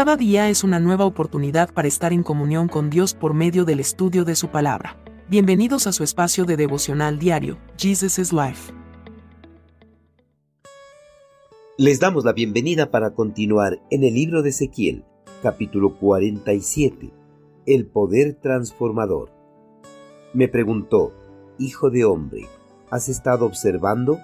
Cada día es una nueva oportunidad para estar en comunión con Dios por medio del estudio de su palabra. Bienvenidos a su espacio de devocional diario, Jesus is Life. Les damos la bienvenida para continuar en el libro de Ezequiel, capítulo 47, El poder transformador. Me preguntó, Hijo de hombre, ¿has estado observando?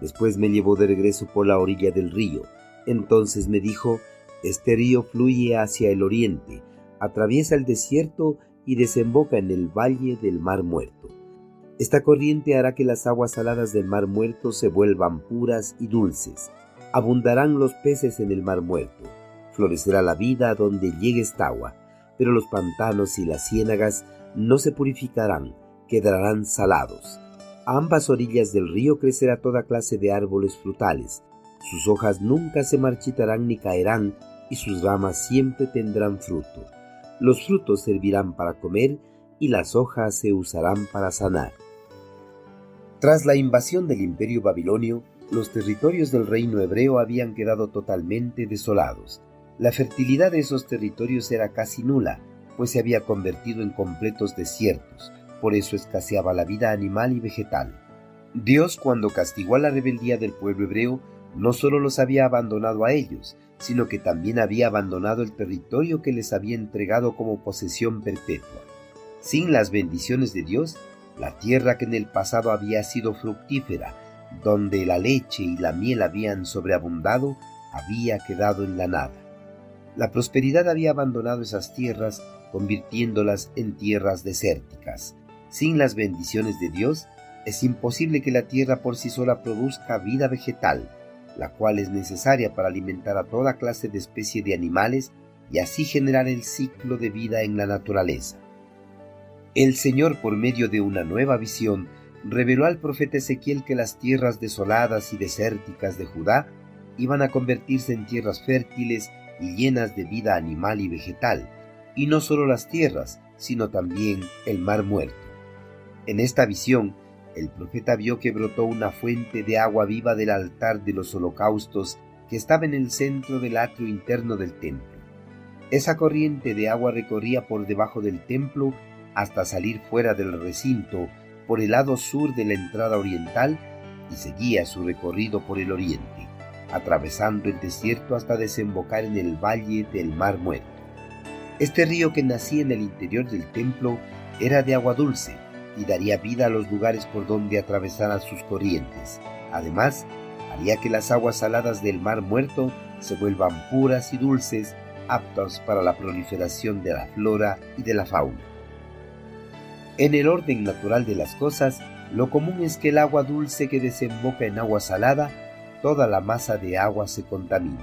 Después me llevó de regreso por la orilla del río. Entonces me dijo, este río fluye hacia el oriente, atraviesa el desierto y desemboca en el valle del Mar Muerto. Esta corriente hará que las aguas saladas del Mar Muerto se vuelvan puras y dulces. Abundarán los peces en el Mar Muerto. Florecerá la vida donde llegue esta agua, pero los pantanos y las ciénagas no se purificarán, quedarán salados. A ambas orillas del río crecerá toda clase de árboles frutales. Sus hojas nunca se marchitarán ni caerán, y sus ramas siempre tendrán fruto. Los frutos servirán para comer y las hojas se usarán para sanar. Tras la invasión del imperio babilonio, los territorios del reino hebreo habían quedado totalmente desolados. La fertilidad de esos territorios era casi nula, pues se había convertido en completos desiertos, por eso escaseaba la vida animal y vegetal. Dios cuando castigó a la rebeldía del pueblo hebreo, no solo los había abandonado a ellos, sino que también había abandonado el territorio que les había entregado como posesión perpetua. Sin las bendiciones de Dios, la tierra que en el pasado había sido fructífera, donde la leche y la miel habían sobreabundado, había quedado en la nada. La prosperidad había abandonado esas tierras, convirtiéndolas en tierras desérticas. Sin las bendiciones de Dios, es imposible que la tierra por sí sola produzca vida vegetal, la cual es necesaria para alimentar a toda clase de especie de animales y así generar el ciclo de vida en la naturaleza. El Señor, por medio de una nueva visión, reveló al profeta Ezequiel que las tierras desoladas y desérticas de Judá iban a convertirse en tierras fértiles y llenas de vida animal y vegetal, y no solo las tierras, sino también el mar muerto. En esta visión, el profeta vio que brotó una fuente de agua viva del altar de los holocaustos que estaba en el centro del atrio interno del templo. Esa corriente de agua recorría por debajo del templo hasta salir fuera del recinto por el lado sur de la entrada oriental y seguía su recorrido por el oriente, atravesando el desierto hasta desembocar en el valle del Mar Muerto. Este río que nacía en el interior del templo era de agua dulce, y daría vida a los lugares por donde atravesaran sus corrientes. Además, haría que las aguas saladas del mar muerto se vuelvan puras y dulces, aptas para la proliferación de la flora y de la fauna. En el orden natural de las cosas, lo común es que el agua dulce que desemboca en agua salada, toda la masa de agua se contamine.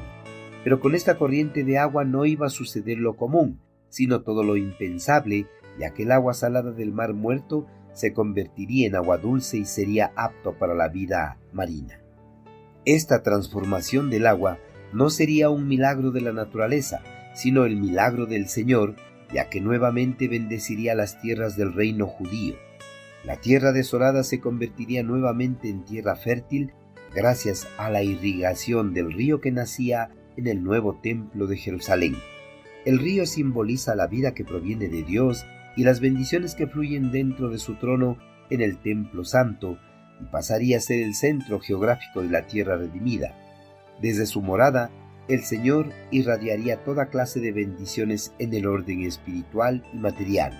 Pero con esta corriente de agua no iba a suceder lo común, sino todo lo impensable, ya que el agua salada del mar muerto se convertiría en agua dulce y sería apto para la vida marina. Esta transformación del agua no sería un milagro de la naturaleza, sino el milagro del Señor, ya que nuevamente bendeciría las tierras del reino judío. La tierra desolada se convertiría nuevamente en tierra fértil gracias a la irrigación del río que nacía en el nuevo templo de Jerusalén. El río simboliza la vida que proviene de Dios y las bendiciones que fluyen dentro de su trono en el templo santo, y pasaría a ser el centro geográfico de la tierra redimida. Desde su morada, el Señor irradiaría toda clase de bendiciones en el orden espiritual y material.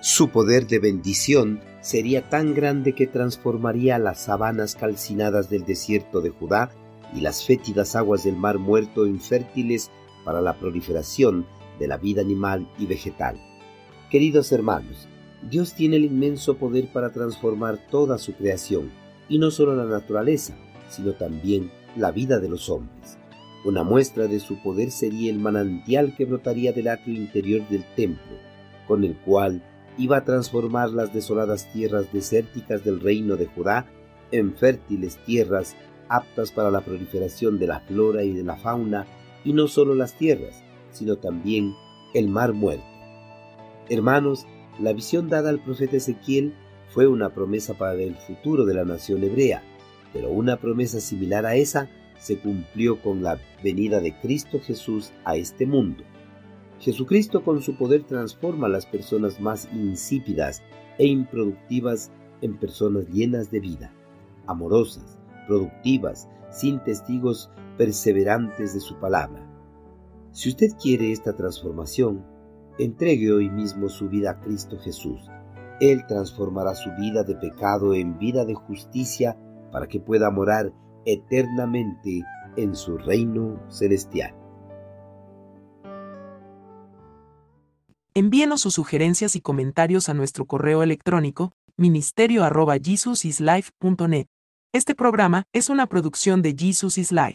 Su poder de bendición sería tan grande que transformaría las sabanas calcinadas del desierto de Judá y las fétidas aguas del mar muerto en fértiles para la proliferación de la vida animal y vegetal. Queridos hermanos, Dios tiene el inmenso poder para transformar toda su creación, y no solo la naturaleza, sino también la vida de los hombres. Una muestra de su poder sería el manantial que brotaría del atrio interior del templo, con el cual iba a transformar las desoladas tierras desérticas del reino de Judá en fértiles tierras aptas para la proliferación de la flora y de la fauna, y no solo las tierras, sino también el mar muerto. Hermanos, la visión dada al profeta Ezequiel fue una promesa para el futuro de la nación hebrea, pero una promesa similar a esa se cumplió con la venida de Cristo Jesús a este mundo. Jesucristo con su poder transforma a las personas más insípidas e improductivas en personas llenas de vida, amorosas, productivas, sin testigos perseverantes de su palabra. Si usted quiere esta transformación, entregue hoy mismo su vida a Cristo Jesús. Él transformará su vida de pecado en vida de justicia para que pueda morar eternamente en su reino celestial. Envíenos sus sugerencias y comentarios a nuestro correo electrónico ministerio.jesusislife.net. Este programa es una producción de Jesus is Life.